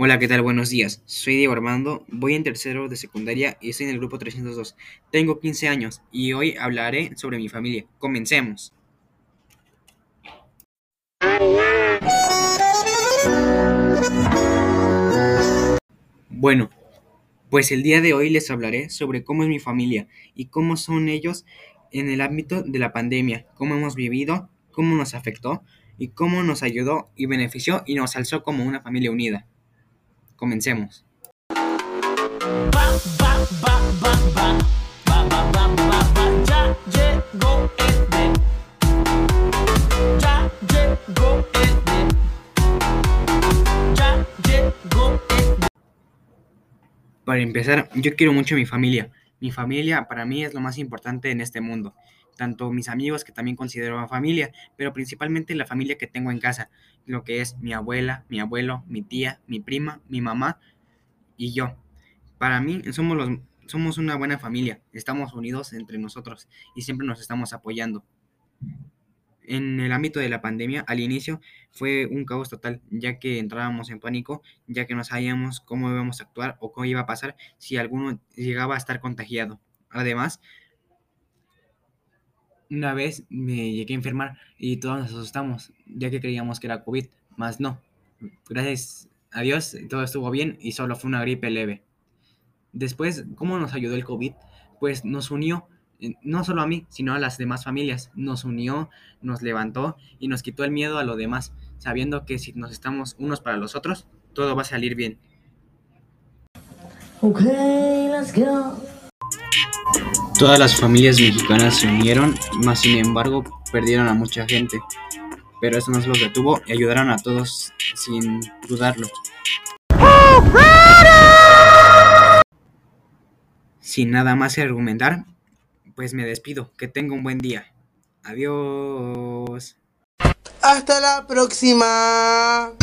Hola, ¿qué tal? Buenos días. Soy Diego Armando, voy en tercero de secundaria y estoy en el grupo 302. Tengo 15 años y hoy hablaré sobre mi familia. Comencemos. Bueno, pues el día de hoy les hablaré sobre cómo es mi familia y cómo son ellos en el ámbito de la pandemia, cómo hemos vivido, cómo nos afectó y cómo nos ayudó y benefició y nos alzó como una familia unida. Comencemos. Para empezar, yo quiero mucho a mi familia. Mi familia para mí es lo más importante en este mundo. Tanto mis amigos que también considero familia, pero principalmente la familia que tengo en casa, lo que es mi abuela, mi abuelo, mi tía, mi prima, mi mamá y yo. Para mí somos los somos una buena familia, estamos unidos entre nosotros y siempre nos estamos apoyando. En el ámbito de la pandemia, al inicio fue un caos total, ya que entrábamos en pánico, ya que no sabíamos cómo íbamos a actuar o cómo iba a pasar si alguno llegaba a estar contagiado. Además, una vez me llegué a enfermar y todos nos asustamos, ya que creíamos que era COVID, más no. Gracias a Dios todo estuvo bien y solo fue una gripe leve. Después, ¿cómo nos ayudó el COVID? Pues nos unió, no solo a mí, sino a las demás familias. Nos unió, nos levantó y nos quitó el miedo a lo demás, sabiendo que si nos estamos unos para los otros, todo va a salir bien. Okay, let's go. Todas las familias mexicanas se unieron, más sin embargo perdieron a mucha gente, pero eso no los detuvo y ayudaron a todos sin dudarlo. Sin nada más que argumentar, pues me despido. Que tenga un buen día. Adiós. Hasta la próxima.